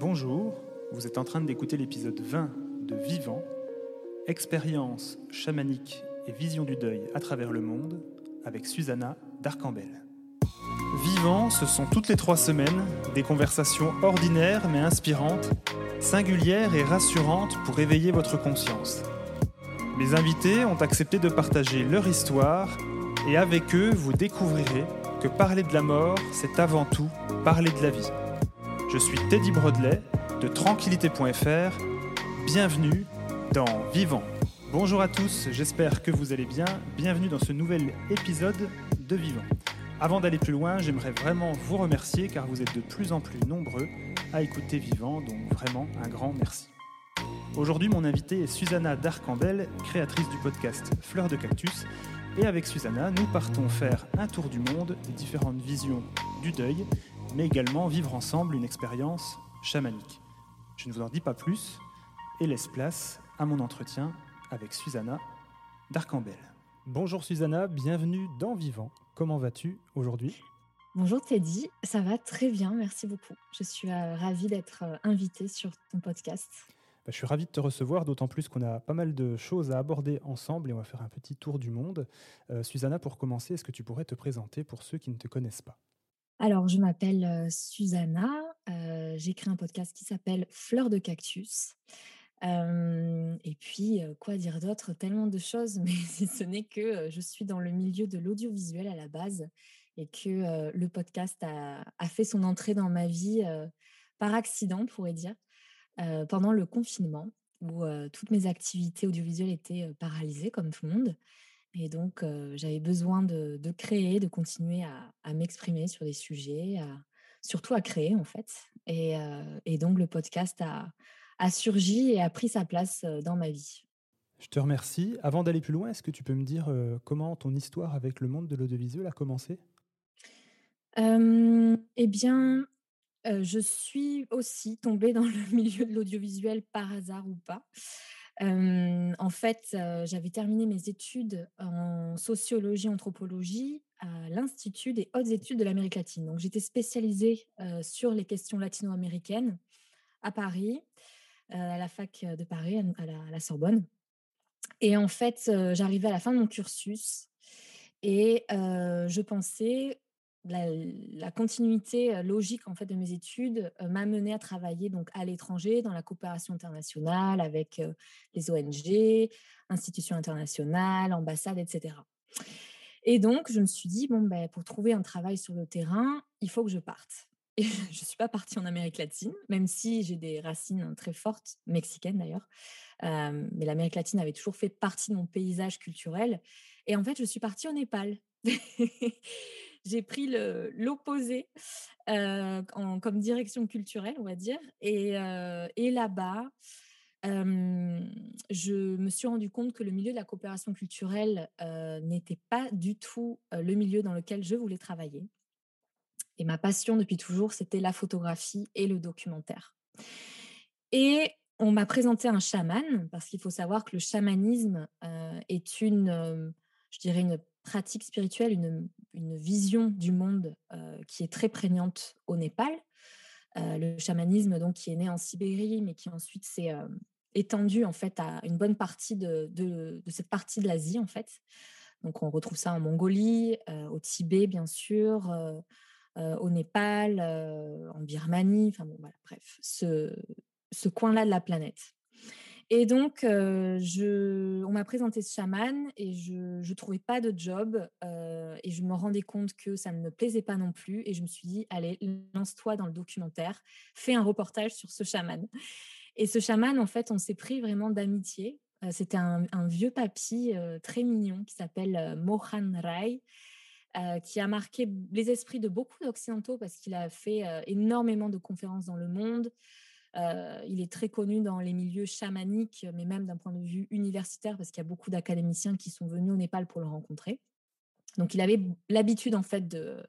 Bonjour, vous êtes en train d'écouter l'épisode 20 de Vivant, expérience chamanique et vision du deuil à travers le monde avec Susanna d'Arcambel. Vivant, ce sont toutes les trois semaines des conversations ordinaires mais inspirantes, singulières et rassurantes pour éveiller votre conscience. Mes invités ont accepté de partager leur histoire et avec eux, vous découvrirez que parler de la mort, c'est avant tout parler de la vie. Je suis Teddy Brodelet de tranquillité.fr. Bienvenue dans Vivant. Bonjour à tous, j'espère que vous allez bien. Bienvenue dans ce nouvel épisode de Vivant. Avant d'aller plus loin, j'aimerais vraiment vous remercier car vous êtes de plus en plus nombreux à écouter Vivant, donc vraiment un grand merci. Aujourd'hui, mon invité est Susanna Darcambel, créatrice du podcast Fleurs de Cactus. Et avec Susanna, nous partons faire un tour du monde des différentes visions du deuil mais également vivre ensemble une expérience chamanique. Je ne vous en dis pas plus et laisse place à mon entretien avec Susanna d'Arcambel. Bonjour Susanna, bienvenue dans Vivant. Comment vas-tu aujourd'hui? Bonjour Teddy, ça va très bien, merci beaucoup. Je suis euh, ravie d'être euh, invitée sur ton podcast. Bah, je suis ravi de te recevoir, d'autant plus qu'on a pas mal de choses à aborder ensemble et on va faire un petit tour du monde. Euh, Susanna, pour commencer, est-ce que tu pourrais te présenter pour ceux qui ne te connaissent pas? Alors, je m'appelle Susanna. j'ai créé un podcast qui s'appelle Fleurs de cactus. et puis, quoi dire d'autre Tellement de choses, mais ce n'est que je suis dans le milieu de l'audiovisuel à la base et que le podcast a, fait son entrée dans ma vie par accident, on pourrait dire, pendant le confinement où toutes mes activités audiovisuelles étaient paralysées comme tout le monde. Et donc, j'avais besoin de, créer, de continuer à, m'exprimer sur des sujets, surtout à créer en fait. Et, donc, le podcast a, surgi et a pris sa place dans ma vie. Je te remercie. Avant d'aller plus loin, est-ce que tu peux me dire comment ton histoire avec le monde de l'audiovisuel a commencé? Eh bien, je suis aussi tombée dans le milieu de l'audiovisuel par hasard ou pas en fait, j'avais terminé mes études en sociologie, anthropologie à l'Institut des hautes études de l'Amérique latine. Donc, j'étais spécialisée sur les questions latino-américaines à Paris, à la fac de Paris, à la, Sorbonne. Et en fait, j'arrivais à la fin de mon cursus et je pensais la, continuité logique en fait de mes études m'a mené à travailler donc à l'étranger dans la coopération internationale avec les ONG, institutions internationales, ambassades, etc. Et donc je me suis dit bon ben pour trouver un travail sur le terrain, il faut que je parte. Et je ne suis pas partie en Amérique latine, même si j'ai des racines très fortes, mexicaines d'ailleurs. mais l'Amérique latine avait toujours fait partie de mon paysage culturel. Et en fait, je suis partie au Népal. j'ai pris l'opposé comme direction culturelle, on va dire. Et, là-bas, je me suis rendu compte que le milieu de la coopération culturelle n'était pas du tout le milieu dans lequel je voulais travailler. Et ma passion depuis toujours, c'était la photographie et le documentaire. Et on m'a présenté un chaman, parce qu'il faut savoir que le chamanisme est une, je dirais, une pratique spirituelle, une, vision du monde qui est très prégnante au Népal. le chamanisme, donc, qui est né en Sibérie, mais qui ensuite s'est étendu en fait à une bonne partie de, cette partie de l'Asie, en fait. Donc, on retrouve ça en Mongolie, au Tibet, bien sûr, au Népal, en Birmanie, enfin bon, voilà, bref, ce coin-là de la planète. Et donc, je, on m'a présenté ce chaman et je ne trouvais pas de job et je me rendais compte que ça ne me plaisait pas non plus. Et je me suis dit, allez, lance-toi dans le documentaire, fais un reportage sur ce chaman. Et ce chaman, en fait, on s'est pris vraiment d'amitié. C'était un, vieux papy très mignon qui s'appelle Mohan Rai. qui a marqué les esprits de beaucoup d'Occidentaux parce qu'il a fait énormément de conférences dans le monde il est très connu dans les milieux chamaniques, mais même d'un point de vue universitaire, parce qu'il y a beaucoup d'académiciens qui sont venus au Népal pour le rencontrer. Donc, il avait l'habitude, en fait, de,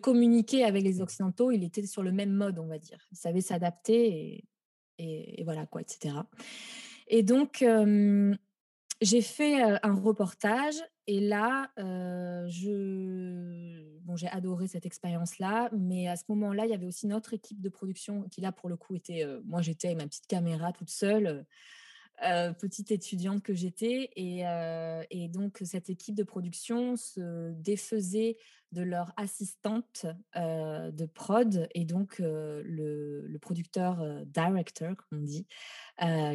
communiquer avec les Occidentaux. Il était sur le même mode, on va dire. Il savait s'adapter et, et, voilà, quoi, etc. Et donc, j'ai fait un reportage Et là, je... bon, j'ai adoré cette expérience-là, mais à ce moment-là, il y avait aussi notre équipe de production qui, là, pour le coup, était. moi, j'étais avec ma petite caméra toute seule. petite étudiante que j'étais. Et, donc, cette équipe de production se défaisait de leur assistante de prod et donc le, le, producteur director, comme on dit,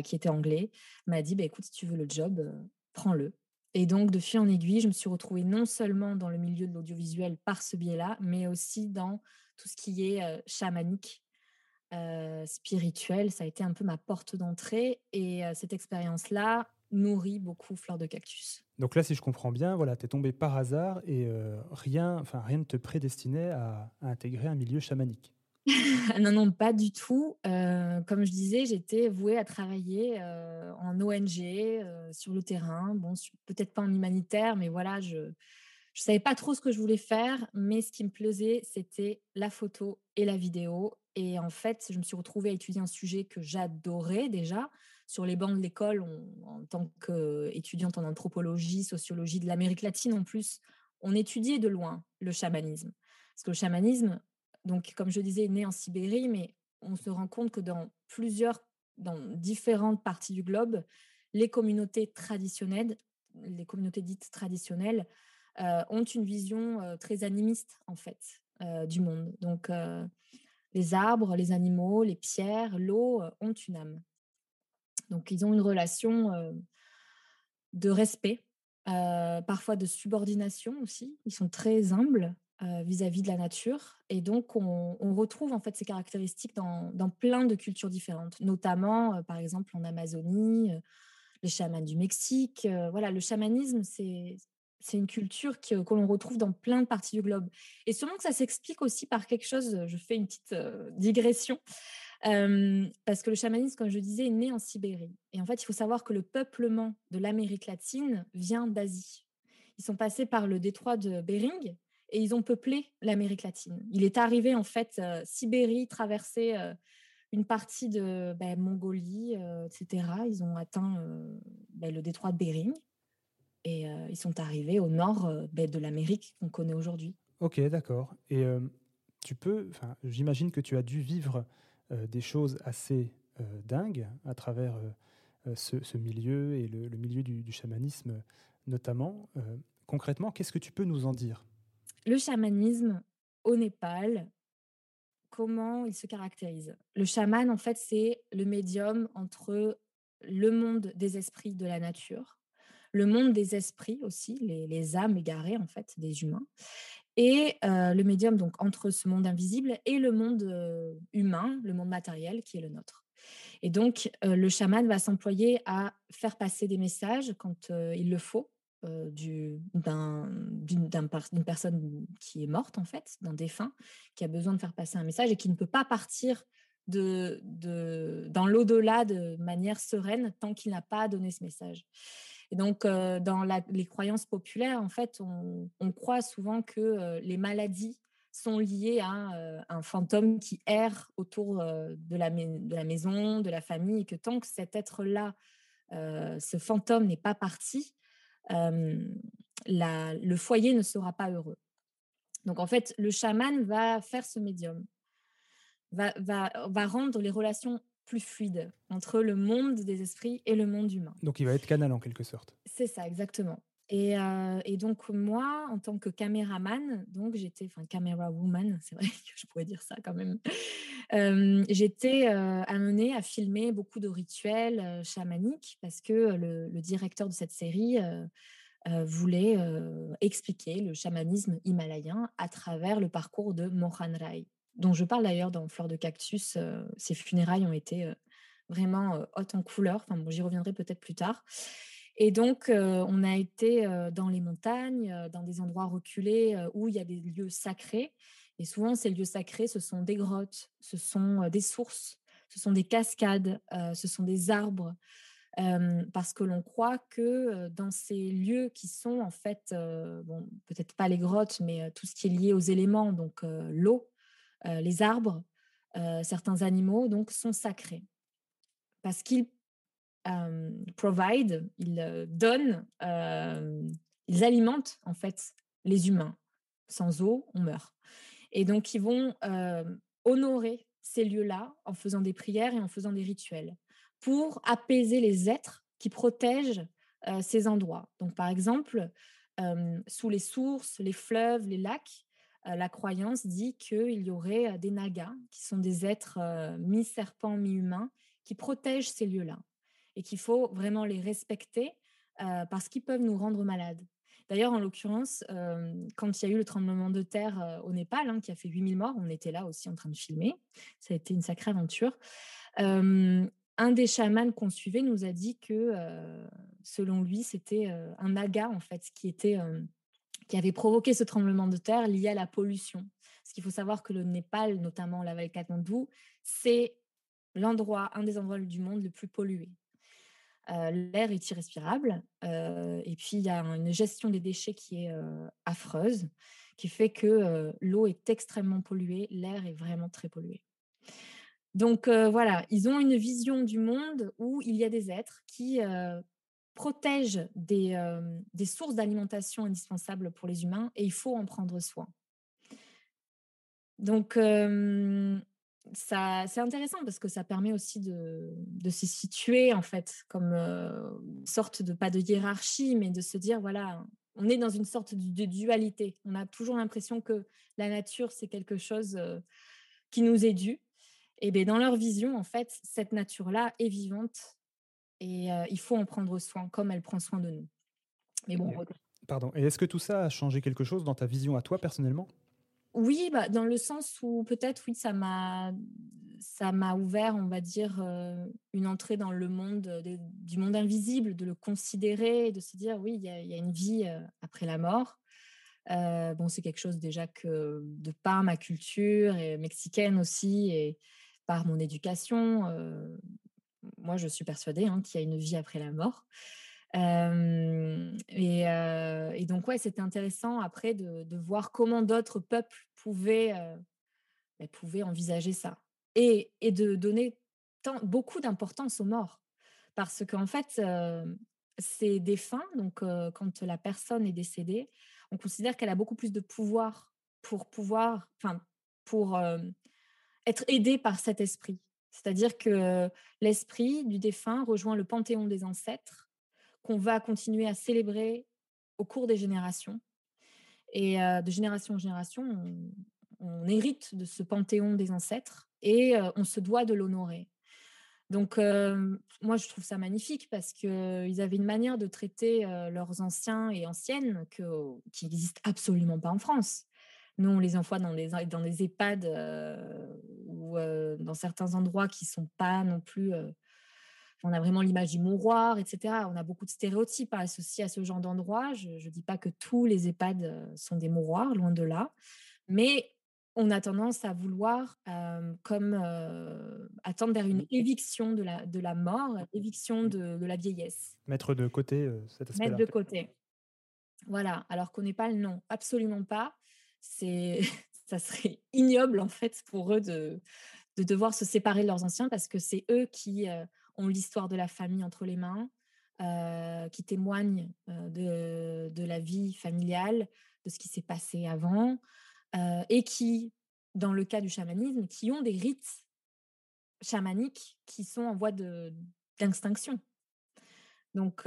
qui était anglais, m'a dit bah, écoute, si tu veux le job, prends-le. Et donc, de fil en aiguille, je me suis retrouvée non seulement dans le milieu de l'audiovisuel par ce biais-là, mais aussi dans tout ce qui est chamanique, spirituel. Ça a été un peu ma porte d'entrée. Et cette expérience-là nourrit beaucoup Fleur de Cactus. Donc là, si je comprends bien, voilà, tu es tombé par hasard et rien, rien ne te prédestinait à intégrer un milieu chamanique. non, non, pas du tout. comme je disais, j'étais vouée à travailler en ONG, sur le terrain. Bon, peut-être pas en humanitaire, mais voilà, je ne savais pas trop ce que je voulais faire, mais ce qui me plaisait, c'était la photo et la vidéo. Et en fait, je me suis retrouvée à étudier un sujet que j'adorais déjà. Sur les bancs de l'école, en tant qu'étudiante en anthropologie, sociologie de l'Amérique latine en plus, on étudiait de loin le chamanisme. Parce que le chamanisme, donc, comme je disais, né en Sibérie, mais on se rend compte que dans plusieurs, dans différentes parties du globe, les communautés traditionnelles, les communautés dites traditionnelles, euh, ont une vision euh, très animiste, en fait, euh, du monde. Donc, les arbres, les animaux, les pierres, l'eau ont une âme. Donc, ils ont une relation de respect, parfois de subordination aussi. Ils sont très humbles euh, vis-à-vis de la nature. Et donc, on, retrouve en fait ces caractéristiques dans, plein de cultures différentes, notamment, euh, par exemple, en Amazonie, euh, les chamans du Mexique. voilà, le chamanisme, c'est une culture que, l'on retrouve dans plein de parties du globe. Et sûrement que ça s'explique aussi par quelque chose, je fais une petite digression, parce que le chamanisme, comme je disais, est né en Sibérie. Et en fait, il faut savoir que le peuplement de l'Amérique latine vient d'Asie. Ils sont passés par le détroit de Bering, et ils ont peuplé l'Amérique latine. Il est arrivé en fait euh, Sibérie, traversé euh, une partie de ben, Mongolie, euh, etc. Ils ont atteint ben, le détroit de Bering et ils sont arrivés au nord ben, de l'Amérique qu'on connaît aujourd'hui. Ok, d'accord. Et tu peux, j'imagine que tu as dû vivre des choses assez dingues à travers ce, milieu et le, milieu du, du, chamanisme notamment. concrètement, qu'est-ce que tu peux nous en dire? Le chamanisme au Népal, comment il se caractérise? Le chaman, en fait, c'est le médium entre le monde des esprits de la nature, le monde des esprits aussi, les, âmes égarées, en fait, des humains, et euh, le médium donc entre ce monde invisible et le monde euh, humain, le monde matériel qui est le nôtre. Et donc, euh, le chaman va s'employer à faire passer des messages quand il le faut, euh, d'une personne qui est morte, en fait, d'un défunt, qui a besoin de faire passer un message et qui ne peut pas partir de, dans l'au-delà de manière sereine tant qu'il n'a pas donné ce message. Et donc, euh, dans les croyances populaires, en fait, on, on croit souvent que euh, les maladies sont liées à un fantôme qui erre autour de, la, de la maison, de la famille, et que tant que cet être-là, ce fantôme n'est pas parti, la, le foyer ne sera pas heureux. Donc en fait, le chaman va faire ce médium, va, va, va rendre les relations plus fluides entre le monde des esprits et le monde humain. Donc il va être canal en quelque sorte. C'est ça, exactement. Et, et, donc moi, en tant que caméraman, donc j'étais, enfin caméra woman, c'est vrai que je pourrais dire ça quand même. J'étais amenée à filmer beaucoup de rituels chamaniques parce que le, directeur de cette série voulait expliquer le chamanisme himalayen à travers le parcours de Mohan Rai, dont je parle d'ailleurs dans Fleur de Cactus. ses funérailles ont été vraiment hautes en couleur. Enfin bon, j'y reviendrai peut-être plus tard. Et donc, on a été dans les montagnes, dans des endroits reculés où il y a des lieux sacrés. Et souvent, ces lieux sacrés, ce sont des grottes, ce sont des sources, ce sont des cascades, ce sont des arbres. parce que l'on croit que dans ces lieux qui sont en fait, bon, peut-être pas les grottes, mais tout ce qui est lié aux éléments, donc l'eau, les arbres, certains animaux, donc sont sacrés. Parce qu'ils provide, il donne ils alimentent en fait les humains. Sans eau, on meurt. Et donc, ils vont honorer ces lieux-là en faisant des prières et en faisant des rituels pour apaiser les êtres qui protègent ces endroits. Donc, par exemple, sous les sources, les fleuves, les lacs, la croyance dit qu'il y aurait des nagas, qui sont des êtres mi-serpents, mi-humains, qui protègent ces lieux-là et qu'il faut vraiment les respecter parce qu'ils peuvent nous rendre malades. D'ailleurs, en l'occurrence, quand il y a eu le tremblement de terre au Népal, hein, qui a fait 8000 morts, on était là aussi en train de filmer. Ça a été une sacrée aventure. un des chamans qu'on suivait nous a dit que, selon lui, c'était un naga, en fait, qui, qui avait provoqué ce tremblement de terre lié à la pollution. Parce qu'il faut savoir que le Népal, notamment la vallée Katmandou, c'est l'endroit, un des endroits du monde le plus pollué. L'air est irrespirable et puis il y a une gestion des déchets qui est affreuse, qui fait que l'eau est extrêmement polluée, l'air est vraiment très pollué. Donc voilà, ils ont une vision du monde où il y a des êtres qui protègent des, des sources d'alimentation indispensables pour les humains et il faut en prendre soin. Donc c'est intéressant parce que ça permet aussi de, de se situer en fait comme une sorte de pas de hiérarchie, mais de se dire voilà, on est dans une sorte de, dualité. On a toujours l'impression que la nature c'est quelque chose qui nous est dû. Et bien dans leur vision en fait, cette nature-là est vivante et il faut en prendre soin comme elle prend soin de nous. Mais bon. Pardon. Et est-ce que tout ça a changé quelque chose dans ta vision à toi personnellement? Oui, bah, dans le sens où peut-être, oui, ça m'a ouvert, on va dire, une entrée dans le monde du monde invisible, de le considérer, de se dire, oui, il y, a une vie après la mort. bon, c'est quelque chose déjà que, de par ma culture et mexicaine aussi, et par mon éducation, moi, je suis persuadée hein, qu'il y a une vie après la mort et, donc, ouais, c'était intéressant après de, voir comment d'autres peuples pouvaient, bah, pouvaient envisager ça. Et, et de donner beaucoup d'importance aux morts. Parce qu'en fait, ces défunts, donc quand la personne est décédée, on considère qu'elle a beaucoup plus de pouvoir pour pouvoir, enfin, pour être aidée par cet esprit. C'est-à-dire que l'esprit du défunt rejoint le panthéon des ancêtres qu'on va continuer à célébrer au cours des générations. Et de génération en génération, on, hérite de ce panthéon des ancêtres et on se doit de l'honorer. Donc, moi, je trouve ça magnifique parce qu'ils avaient une manière de traiter leurs anciens et anciennes que, qui n'existe absolument pas en France. Nous, on les envoie dans des, dans des EHPAD ou dans certains endroits qui ne sont pas non plus on a vraiment l'image du mouroir, etc. On a beaucoup de stéréotypes associés à ce genre d'endroit. Je ne dis pas que tous les EHPAD euh, sont des mouroirs, loin de là. Mais on a tendance à vouloir, euh, comme euh, attendre vers une éviction de la, de la mort, éviction de, la vieillesse. Mettre de côté cet aspect Mettre de côté. Voilà, alors qu'on n'est pas le non, absolument pas. C'est, ça serait ignoble en fait pour eux de, de devoir se séparer de leurs anciens parce que c'est eux qui ont l'histoire de la famille entre les mains, euh, qui témoignent euh, de, la vie familiale, de ce qui s'est passé avant, euh, et qui, dans le cas du chamanisme, qui ont des rites chamaniques qui sont en voie d'extinction. Donc,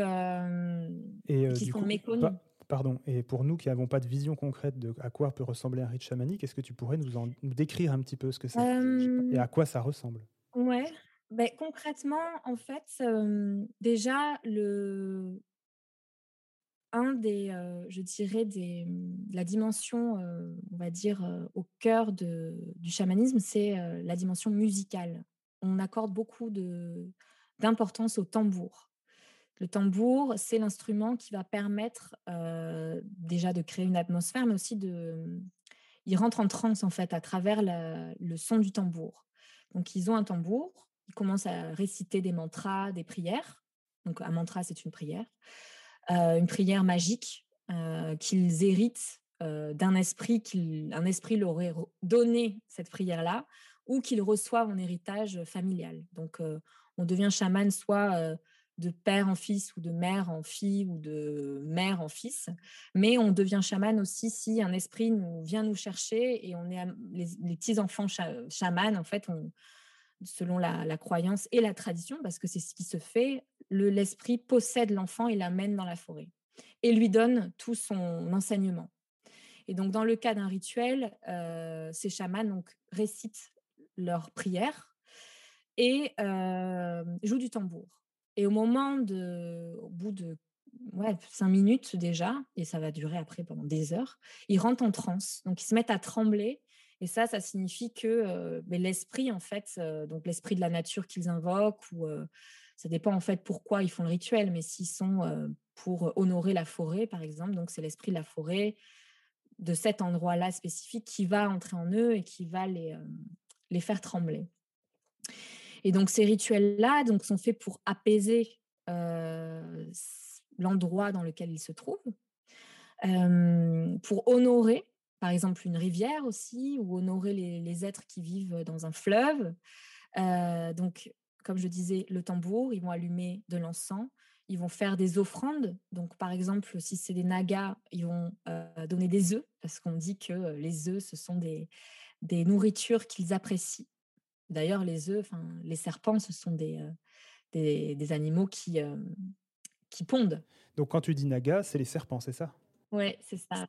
et, qui sont méconnus. pardon, et pour nous qui n'avons pas de vision concrète de à quoi peut ressembler un rite chamanique, est-ce que tu pourrais nous, en, nous décrire un petit peu ce que c'est? Et à quoi ça ressemble? Ouais, ben, concrètement, en fait, déjà, le... un des, je dirais, des, la dimension, on va dire, au cœur de, du chamanisme, c'est la dimension musicale. On accorde beaucoup d'importance au tambour. Le tambour, c'est l'instrument qui va permettre déjà de créer une atmosphère, mais aussi de... Il rentre en transe, en fait, à travers le son du tambour. Donc, ils ont un tambour ils commencent à réciter des mantras, des prières. Donc un mantra, c'est une prière. Euh, une prière magique euh, qu'ils héritent euh, d'un esprit, qu'un esprit leur aurait donné cette prière-là, ou qu'ils reçoivent en héritage familial. Donc on devient chaman soit de père en fils ou de mère en fille ou de mère en fils, mais on devient chaman aussi si un esprit nous vient nous chercher et on est les, petits enfants chamans en fait, selon la, croyance et la tradition, parce que c'est ce qui se fait, l'esprit possède l'enfant et l'amène dans la forêt et lui donne tout son enseignement. Et donc dans le cas d'un rituel, euh, ces chamans donc récitent leurs prières et euh, jouent du tambour. Et au moment de, au bout de ouais, cinq minutes déjà, et ça va durer après pendant des heures, ils rentrent en transe. Donc ils se mettent à trembler. Et ça, ça signifie que l'esprit, en fait, donc l'esprit de la nature qu'ils invoquent, ou ça dépend en fait pourquoi ils font le rituel, mais s'ils sont pour honorer la forêt, par exemple, donc c'est l'esprit de la forêt, de cet endroit-là spécifique, qui va entrer en eux et qui va les, les faire trembler. Et donc ces rituels-là sont faits pour apaiser l'endroit dans lequel ils se trouvent, pour honorer, par exemple, une rivière aussi, ou honorer les, êtres qui vivent dans un fleuve. donc, comme je disais, le tambour, ils vont allumer de l'encens, ils vont faire des offrandes. Donc, par exemple, si c'est des nagas, ils vont donner des œufs, parce qu'on dit que les œufs, ce sont des, des nourritures qu'ils apprécient. D'ailleurs, les œufs, les serpents, ce sont des, euh, des, animaux qui, euh, qui pondent. Donc, quand tu dis naga, c'est les serpents, c'est ça? Oui, c'est ça.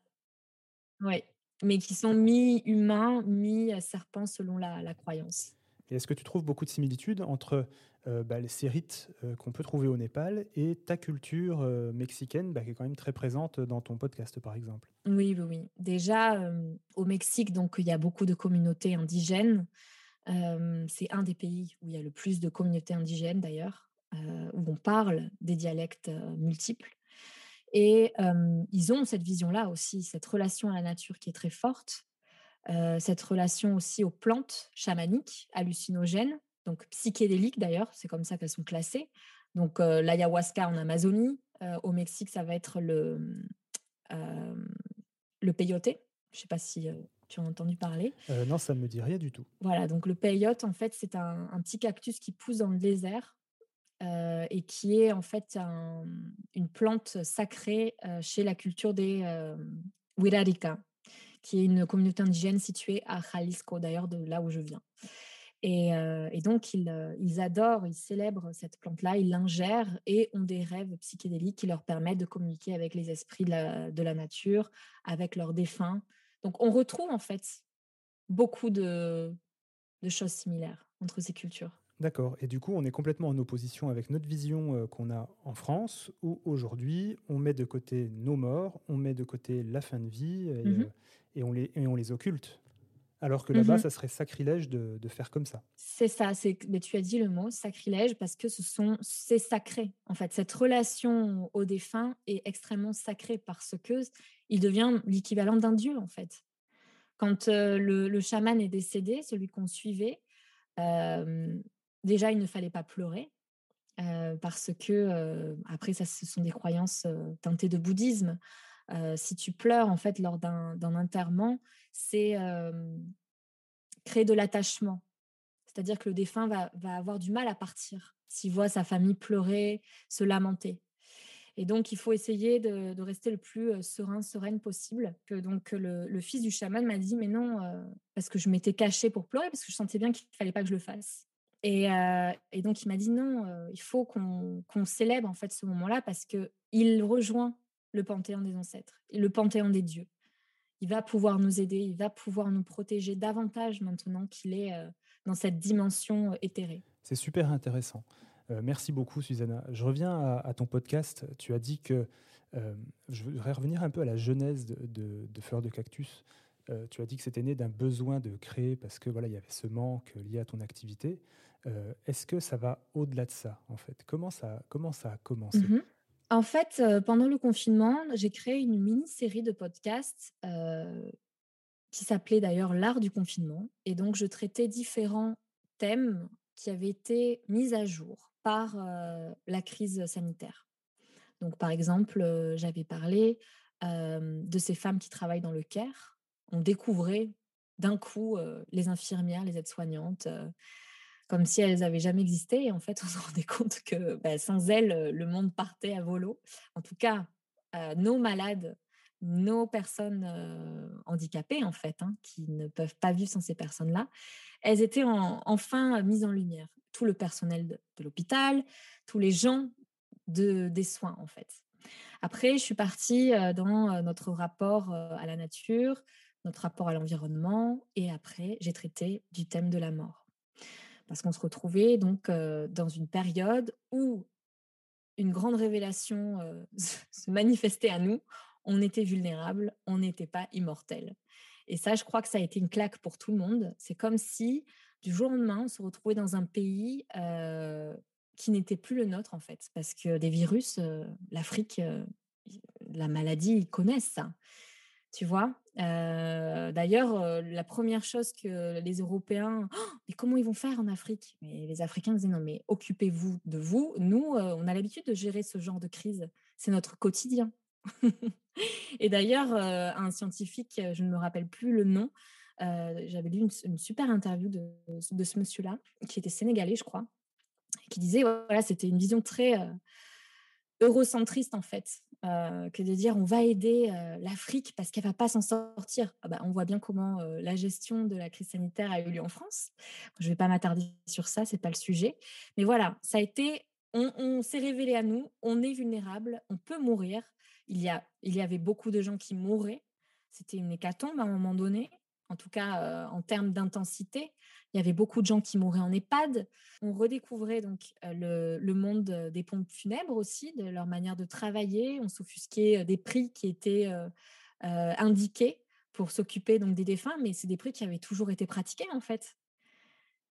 Oui, mais qui sont mi-humains, mi-serpents selon la, croyance. Est-ce que tu trouves beaucoup de similitudes entre euh, bah, ces rites qu'on peut trouver au Népal et ta culture mexicaine, bah, qui est quand même très présente dans ton podcast, par exemple? Oui, oui, oui. Déjà, au Mexique, donc il y a beaucoup de communautés indigènes c'est un des pays où il y a le plus de communautés indigènes d'ailleurs, où on parle des dialectes multiples. Et ils ont cette vision-là aussi, cette relation à la nature qui est très forte, cette relation aussi aux plantes chamaniques, hallucinogènes, donc psychédéliques d'ailleurs, c'est comme ça qu'elles sont classées. Donc l'ayahuasca en Amazonie, au Mexique, ça va être le, le peyote. Je ne sais pas si tu as entendu parler Non, ça ne me dit rien du tout. Voilà, donc le peyote, en fait, c'est un, petit cactus qui pousse dans le désert euh, et qui est en fait une plante sacrée euh, chez la culture des Wirarika, qui est une communauté indigène située à Jalisco, d'ailleurs, de là où je viens. Et, donc, ils, adorent, ils célèbrent cette plante-là, ils l'ingèrent et ont des rêves psychédéliques qui leur permettent de communiquer avec les esprits de la nature, avec leurs défunts, donc, on retrouve en fait beaucoup de, choses similaires entre ces cultures. D'accord. Et du coup, on est complètement en opposition avec notre vision euh, qu'on a en France, où aujourd'hui, on met de côté nos morts, on met de côté la fin de vie et, mmh euh, on, les, on les occulte. Alors que là-bas, mmh ça serait sacrilège de, faire comme ça. C'est ça, mais tu as dit le mot sacrilège parce que ce sont c'est sacré. En fait, cette relation au défunt est extrêmement sacrée parce que il devient l'équivalent d'un dieu en fait. Quand euh, le, chaman est décédé, celui qu'on suivait, euh, déjà il ne fallait pas pleurer parce que après ça, ce sont des croyances teintées de bouddhisme. si tu pleures en fait lors d'un enterrement, c'est créer de l'attachement. C'est-à-dire que le défunt va, avoir du mal à partir s'il voit sa famille pleurer, se lamenter. Et donc, il faut essayer de, rester le plus serein, sereine possible. Que donc le, fils du chaman m'a dit, mais non, parce que je m'étais cachée pour pleurer, parce que je sentais bien qu'il ne fallait pas que je le fasse. Et, donc, il m'a dit, non, il faut qu'on célèbre en fait ce moment-là, parce qu'il rejoint le panthéon des ancêtres le panthéon des dieux. Il va pouvoir nous aider, il va pouvoir nous protéger davantage maintenant qu'il est dans cette dimension éthérée. C'est super intéressant. Euh, merci beaucoup, Susanna. Je reviens à, ton podcast. Tu as dit que, euh, je voudrais revenir un peu à la genèse de, Fleurs de Cactus. Euh, tu as dit que c'était né d'un besoin de créer parce que voilà, il y avait ce manque lié à ton activité. Est-ce que ça va au-delà de ça, en fait? Comment ça, comment ça a commencé? Mmh En fait, pendant le confinement, j'ai créé une mini-série de podcasts qui s'appelait d'ailleurs L'art du confinement. Et donc, je traitais différents thèmes qui avaient été mis à jour par la crise sanitaire. Donc, par exemple, j'avais parlé de ces femmes qui travaillent dans le CARE. On découvrait d'un coup les infirmières, les aides-soignantes comme si elles n'avaient jamais existé. Et en fait, on se rendait compte que bah, sans elles, le monde partait à volo. En tout cas, nos malades, nos personnes handicapées, en fait, hein, qui ne peuvent pas vivre sans ces personnes-là, elles étaient enfin mises en lumière. Tout le personnel de, l'hôpital, tous les gens de, des soins, en fait. Après, je suis partie dans notre rapport à la nature, notre rapport à l'environnement, et après, j'ai traité du thème de la mort. Parce qu'on se retrouvait donc dans une période où une grande révélation se manifestait à nous. On était vulnérable, on n'était pas immortel. Et ça, je crois que ça a été une claque pour tout le monde. C'est comme si du jour au lendemain, on se retrouvait dans un pays qui n'était plus le nôtre en fait, parce que des virus, l'Afrique, la maladie, ils connaissent ça. Tu vois? D'ailleurs, la première chose que les Européens, «Oh, mais comment ils vont faire en Afrique? Mais les Africains disaient non, mais occupez-vous de vous. Nous, on a l'habitude de gérer ce genre de crise. C'est notre quotidien. Et d'ailleurs, un scientifique, je ne me rappelle plus le nom, j'avais lu une, super interview de, de ce monsieur-là, qui était sénégalais, je crois, qui disait voilà, c'était une vision très eurocentriste en fait, que de dire on va aider l'Afrique parce qu'elle va pas s'en sortir. Ah bah, on voit bien comment la gestion de la crise sanitaire a eu lieu en France. Je vais pas m'attarder sur ça, c'est pas le sujet. Mais voilà, ça a été, on, on s'est révélé à nous, on est vulnérable, on peut mourir. Il y, a, il y avait beaucoup de gens qui mouraient. C'était une hécatombe à un moment donné, en tout cas en termes d'intensité. Il y avait beaucoup de gens qui mouraient en EHPAD. On redécouvrait donc le, le, monde des pompes funèbres aussi, de leur manière de travailler. On s'offusquait des prix qui étaient indiqués pour s'occuper donc des défunts, mais c'est des prix qui avaient toujours été pratiqués en fait.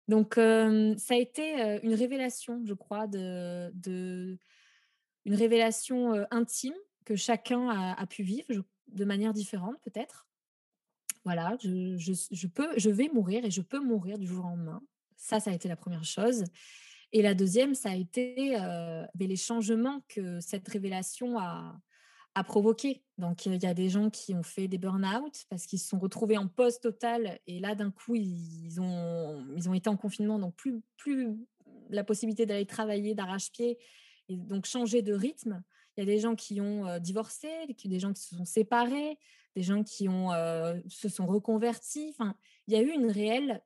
Donc ça a été une révélation, je crois, de, une révélation intime que chacun a pu vivre de manière différente peut-être voilà, je, peux, je vais mourir et je peux mourir du jour au lendemain. Ça, ça a été la première chose. Et la deuxième, ça a été les changements que cette révélation a, a provoqué. Donc, il y a des gens qui ont fait des burn-out parce qu'ils se sont retrouvés en pause totale et là, d'un coup, ils ont, ils ont été en confinement, donc plus, plus la possibilité d'aller travailler d'arrache-pied et donc changer de rythme. Il y a des gens qui ont divorcé, des gens qui se sont séparés, des gens qui ont, se sont reconvertis. Enfin, il y a eu une réelle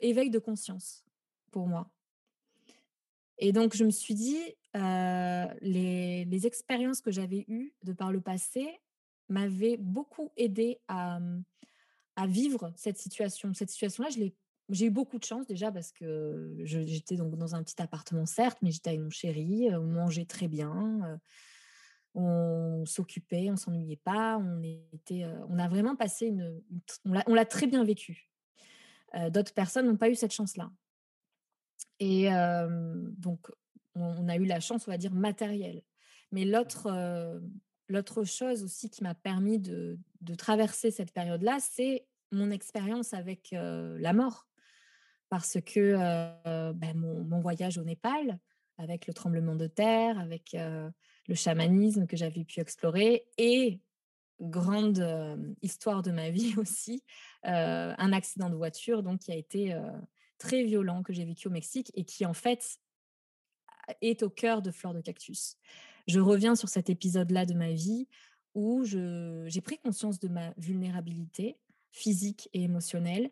éveil de conscience pour moi. Et donc, je me suis dit, les, expériences que j'avais eues de par le passé m'avaient beaucoup aidé à, mmh, à vivre cette situation. Cette situation-là, j'ai eu beaucoup de chance déjà parce que j'étais donc dans un petit appartement, certes, mais j'étais avec mon chéri, on mangeait très bien on s'occupait, on s'ennuyait pas, on était, euh, on a vraiment passé une, on l'a très bien vécu. Euh, d'autres personnes n'ont pas eu cette chance-là. Et donc, on, a eu la chance, on va dire, matérielle. Mais l'autre, l'autre chose aussi qui m'a permis de, traverser cette période-là, c'est mon expérience avec la mort. Parce que ben, mon, voyage au Népal, avec le tremblement de terre, avec le chamanisme que j'avais pu explorer et grande histoire de ma vie aussi, un accident de voiture donc qui a été très violent que j'ai vécu au Mexique et qui en fait est au cœur de Fleurs de Cactus. Je reviens sur cet épisode-là de ma vie où j'ai pris conscience de ma vulnérabilité physique et émotionnelle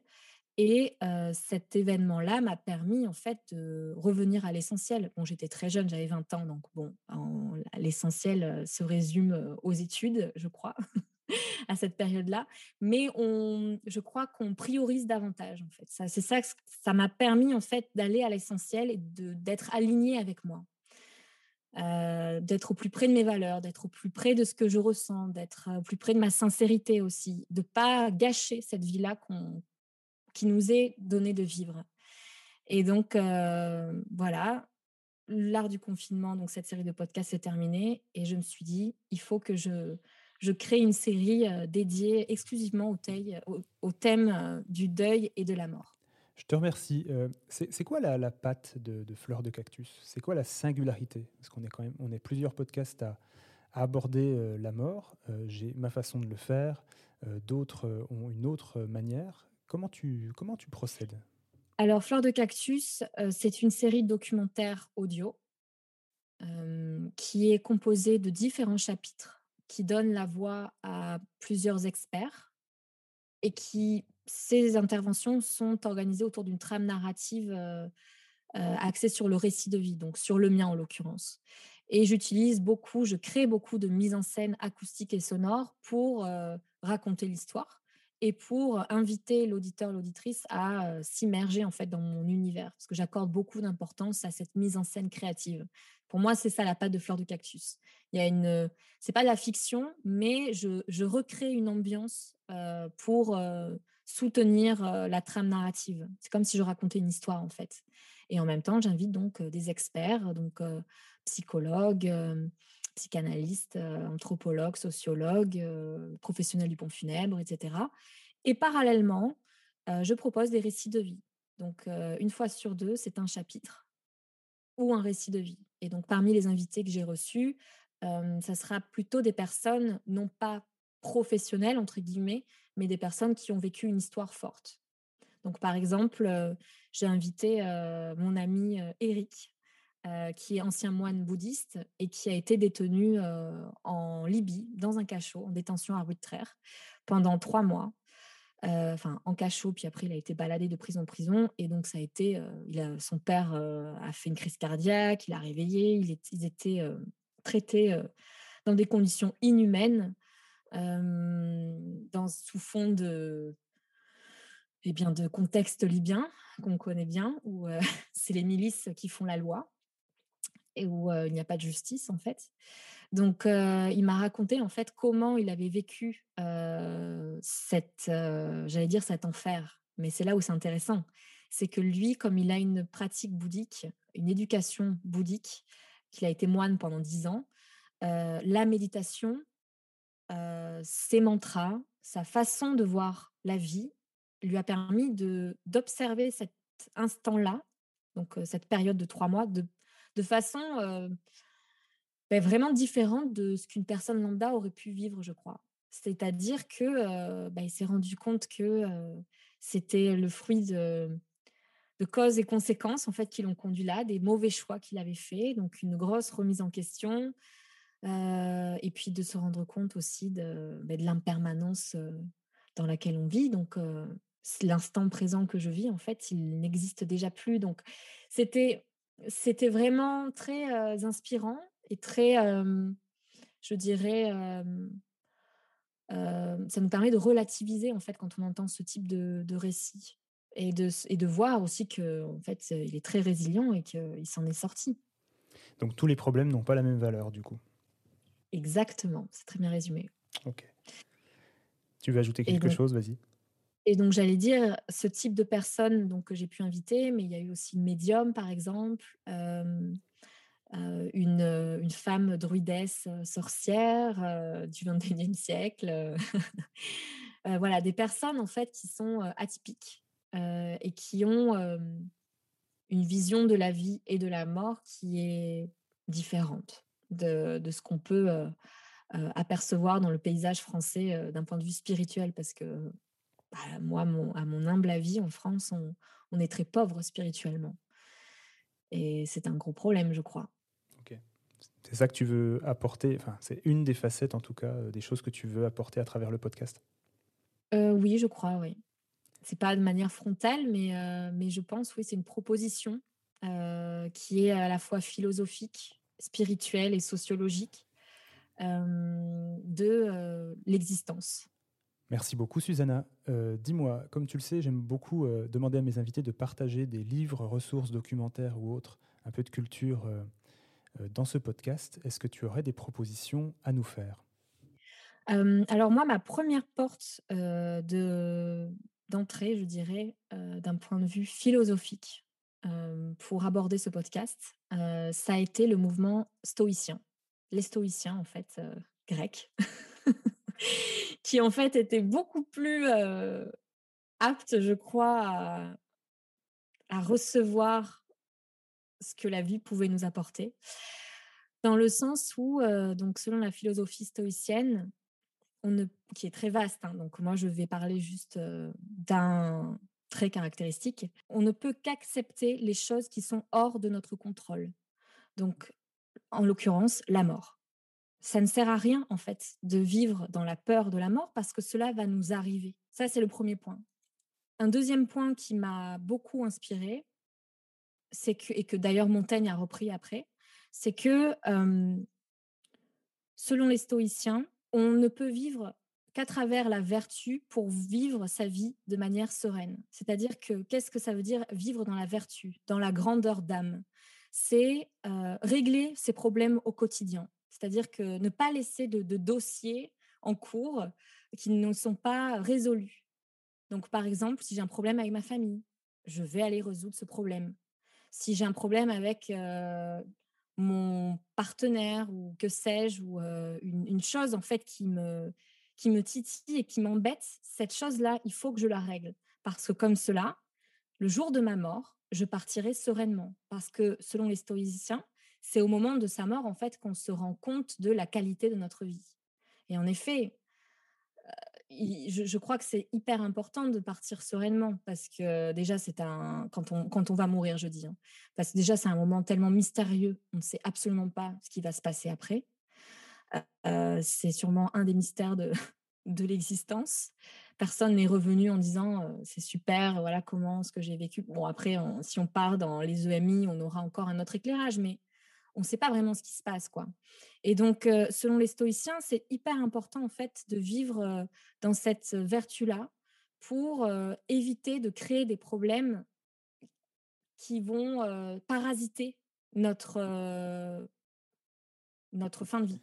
et cet événement-là m'a permis en fait de revenir à l'essentiel. Bon, j'étais très jeune, j'avais 20 ans, donc bon, l'essentiel se résume aux études, je crois, à cette période-là. Mais on, je crois qu'on priorise davantage en fait. Ça, c'est ça, ça m'a permis en fait d'aller à l'essentiel et d'être aligné avec moi. d'être au plus près de mes valeurs, d'être au plus près de ce que je ressens, d'être au plus près de ma sincérité aussi, de pas gâcher cette vie-là qu'on qui nous est donné de vivre. Et donc, voilà, l'art du confinement, donc cette série de podcasts est terminée. Et je me suis dit, il faut que je, je crée une série dédiée exclusivement au, au, thème du deuil et de la mort. Je te remercie. c'est quoi la, la patte de, de Fleur de Cactus? C'est quoi la singularité? Parce qu'on est quand même, on est plusieurs podcasts à, aborder la mort. J'ai ma façon de le faire. D'autres ont une autre manière. Comment tu, comment tu procèdes? Alors, Fleur de cactus, c'est une série de documentaires audio qui est composée de différents chapitres qui donnent la voix à plusieurs experts et qui, ces interventions sont organisées autour d'une trame narrative axée sur le récit de vie, donc sur le mien en l'occurrence. Et j'utilise beaucoup, je crée beaucoup de mise en scène acoustique et sonore pour raconter l'histoire et pour inviter l'auditeur, l'auditrice à s'immerger en fait dans mon univers, parce que j'accorde beaucoup d'importance à cette mise en scène créative. Pour moi, c'est ça la patte de fleur de cactus. Il y a une, c'est pas de la fiction, mais je, recrée une ambiance pour soutenir la trame narrative. C'est comme si je racontais une histoire en fait. Et en même temps, j'invite donc des experts, donc psychologues, psychanalystes, anthropologues, sociologues, professionnels du pont funèbre, etc. Et parallèlement, je propose des récits de vie. Donc, une fois sur deux, c'est un chapitre ou un récit de vie. Et donc, parmi les invités que j'ai reçus, ça sera plutôt des personnes non pas professionnelles, entre guillemets, mais des personnes qui ont vécu une histoire forte. Donc, par exemple, j'ai invité mon ami Eric, qui est ancien moine bouddhiste et qui a été détenu en Libye, dans un cachot, en détention arbitraire, pendant trois mois. Enfin, en cachot, puis après, il a été baladé de prison en prison. Et donc, ça a été. son père a fait une crise cardiaque, il a réveillé, il ils étaient traités dans des conditions inhumaines, sous fond eh de contexte libyen qu'on connaît bien, où c'est les milices qui font la loi et où il n'y a pas de justice en fait. Donc, il m'a raconté en fait comment il avait vécu cette, j'allais dire cet enfer. Mais c'est là où c'est intéressant, c'est que lui, comme il a une pratique bouddhique, une éducation bouddhique, qu'il a été moine pendant dix ans, la méditation, ses mantras, sa façon de voir la vie, lui a permis d'observer cet instant-là, donc cette période de trois mois, de, de façon ben, vraiment différente de ce qu'une personne lambda aurait pu vivre, je crois. C'est-à-dire que ben, il s'est rendu compte que c'était le fruit de, de causes et conséquences en fait qui l'ont conduit là, des mauvais choix qu'il avait fait, donc une grosse remise en question, et puis de se rendre compte aussi de, ben, de l'impermanence dans laquelle on vit. Donc l'instant présent que je vis, en fait, il n'existe déjà plus. Donc, c'était, c'était vraiment très inspirant et très, je dirais, ça nous permet de relativiser, en fait, quand on entend ce type de, de récit et de, et de voir aussi que, en fait, il est très résilient et qu'il s'en est sorti. Donc, tous les problèmes n'ont pas la même valeur, du coup. Exactement, c'est très bien résumé. Ok. Tu veux ajouter quelque chose, vas-y. Et donc, j'allais dire, ce type de personnes donc, que j'ai pu inviter, mais il y a eu aussi une médium, par exemple, une, une, femme druidesse sorcière du 21e siècle. voilà, des personnes, en fait, qui sont atypiques et qui ont une vision de la vie et de la mort qui est différente de, de ce qu'on peut apercevoir dans le paysage français d'un point de vue spirituel, parce que bah, moi, à mon humble avis, en France, on, est très pauvre spirituellement. Et c'est un gros problème, je crois. Ok. C'est ça que tu veux apporter, enfin, c'est une des facettes, en tout cas, euh, des choses que tu veux apporter à travers le podcast? Euh, Oui, je crois, oui. C'est pas de manière frontale, mais, euh, mais je pense, oui, c'est une proposition qui est à la fois philosophique, spirituelle et sociologique de l'existence. Merci beaucoup, Susanna. Euh, dis-moi, comme tu le sais, j'aime beaucoup euh, demander à mes invités de partager des livres, ressources, documentaires ou autres, un peu de culture euh, dans ce podcast. Est-ce que tu aurais des propositions à nous faire? Alors moi, ma première porte de, d'entrée, je dirais, d'un point de vue philosophique, pour aborder ce podcast, ça a été le mouvement stoïcien. Les stoïciens, en fait, grecs. qui en fait était beaucoup plus apte, je crois, à, recevoir ce que la vie pouvait nous apporter. Dans le sens où, donc selon la philosophie stoïcienne, qui est très vaste, hein, donc moi je vais parler juste d'un très caractéristique, on ne peut qu'accepter les choses qui sont hors de notre contrôle. Donc, en l'occurrence, la mort. Ça ne sert à rien, en fait, de vivre dans la peur de la mort parce que cela va nous arriver. Ça, c'est le premier point. Un deuxième point qui m'a beaucoup inspiré, c'est et que d'ailleurs Montaigne a repris après, c'est que selon les stoïciens, on ne peut vivre qu'à travers la vertu pour vivre sa vie de manière sereine. C'est-à-dire que qu'est-ce que ça veut dire vivre dans la vertu, dans la grandeur d'âme? C'est régler ses problèmes au quotidien. C'est-à-dire que ne pas laisser de, dossiers en cours qui ne sont pas résolus. Donc, par exemple, si j'ai un problème avec ma famille, je vais aller résoudre ce problème. Si j'ai un problème avec mon partenaire ou que sais-je, ou une, chose en fait qui me, qui me titille et qui m'embête, cette chose-là, il faut que je la règle. Parce que comme cela, le jour de ma mort, je partirai sereinement. Parce que selon les stoïciens, c'est au moment de sa mort, en fait, qu'on se rend compte de la qualité de notre vie. Et en effet, je, crois que c'est hyper important de partir sereinement parce que déjà, c'est un. Quand on, quand on va mourir, je dis. Hein, parce que déjà, c'est un moment tellement mystérieux. On ne sait absolument pas ce qui va se passer après. c'est sûrement un des mystères de, de l'existence. Personne n'est revenu en disant c'est super, voilà comment ce que j'ai vécu. Bon, après, si on part dans les EMI, on aura encore un autre éclairage, mais on ne sait pas vraiment ce qui se passe, quoi. Et donc, selon les stoïciens, c'est hyper important en fait de vivre dans cette vertu-là pour éviter de créer des problèmes qui vont parasiter notre notre fin de vie.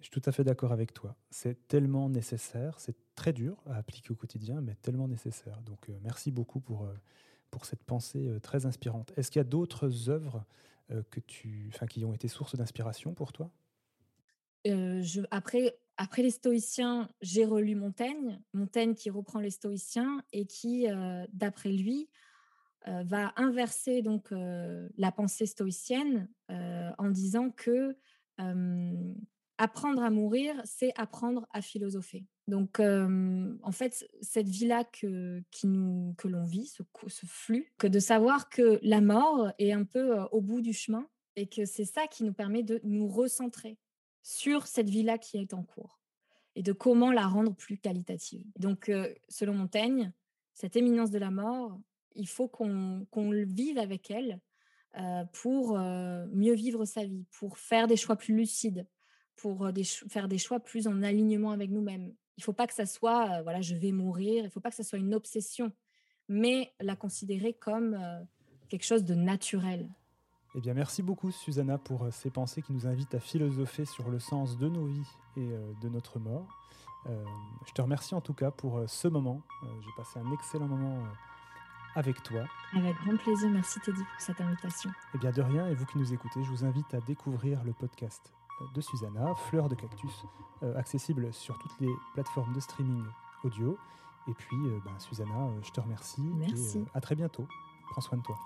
je suis tout à fait d'accord avec toi. C'est tellement nécessaire, c'est très dur à appliquer au quotidien, mais tellement nécessaire. Donc, merci beaucoup pour, pour cette pensée très inspirante. Est-ce qu'il y a d'autres œuvres que tu, qui ont été source d'inspiration pour toi? Je, après, après les stoïciens, j'ai relu Montaigne, Montaigne qui reprend les stoïciens et qui, d'après lui, va inverser donc la pensée stoïcienne en disant que apprendre à mourir, c'est apprendre à philosopher. Donc, en fait, cette vie-là que, que l'on vit, ce, ce, flux, que de savoir que la mort est un peu au bout du chemin et que c'est ça qui nous permet de nous recentrer sur cette vie-là qui est en cours et de comment la rendre plus qualitative. Donc, selon Montaigne, cette éminence de la mort, il faut qu'on le vive avec elle pour mieux vivre sa vie, pour faire des choix plus lucides, pour faire des choix plus en alignement avec nous-mêmes. Il ne faut pas que ça soit, voilà, je vais mourir, il ne faut pas que ça soit une obsession, mais la considérer comme quelque chose de naturel. Eh bien, merci beaucoup, Susanna, pour ces pensées qui nous invitent à philosopher sur le sens de nos vies et de notre mort. je te remercie en tout cas pour ce moment. J'ai passé un excellent moment avec toi. Avec grand plaisir, merci Teddy pour cette invitation. Eh bien de rien, et vous qui nous écoutez, je vous invite à découvrir le podcast de Susanna, Fleur de cactus, euh, accessible sur toutes les plateformes de streaming audio. Et puis, euh, ben, Susanna, euh, je te remercie. Merci. à très bientôt. Prends soin de toi.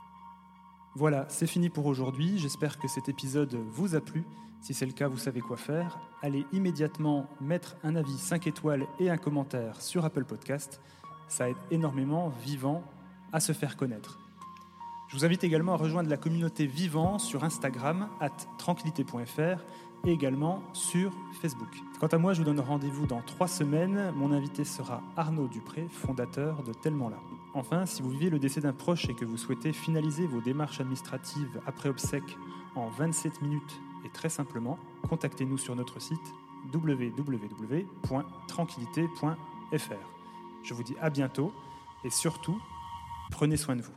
Voilà, c'est fini pour aujourd'hui. J'espère que cet épisode vous a plu. Si c'est le cas, vous savez quoi faire. Allez immédiatement mettre un avis 5 étoiles et un commentaire sur Apple Podcast. Ça aide énormément Vivant à se faire connaître. Je vous invite également à rejoindre la communauté Vivant sur Instagram, at tranquillité.fr également sur Facebook. Quant à moi, je vous donne rendez-vous dans trois semaines. Mon invité sera Arnaud Dupré, fondateur de Tellement Là. Enfin, si vous vivez le décès d'un proche et que vous souhaitez finaliser vos démarches administratives après obsèques en 27 minutes et très simplement, contactez-nous sur notre site www.tranquillité.fr. Je vous dis à bientôt et surtout, prenez soin de vous.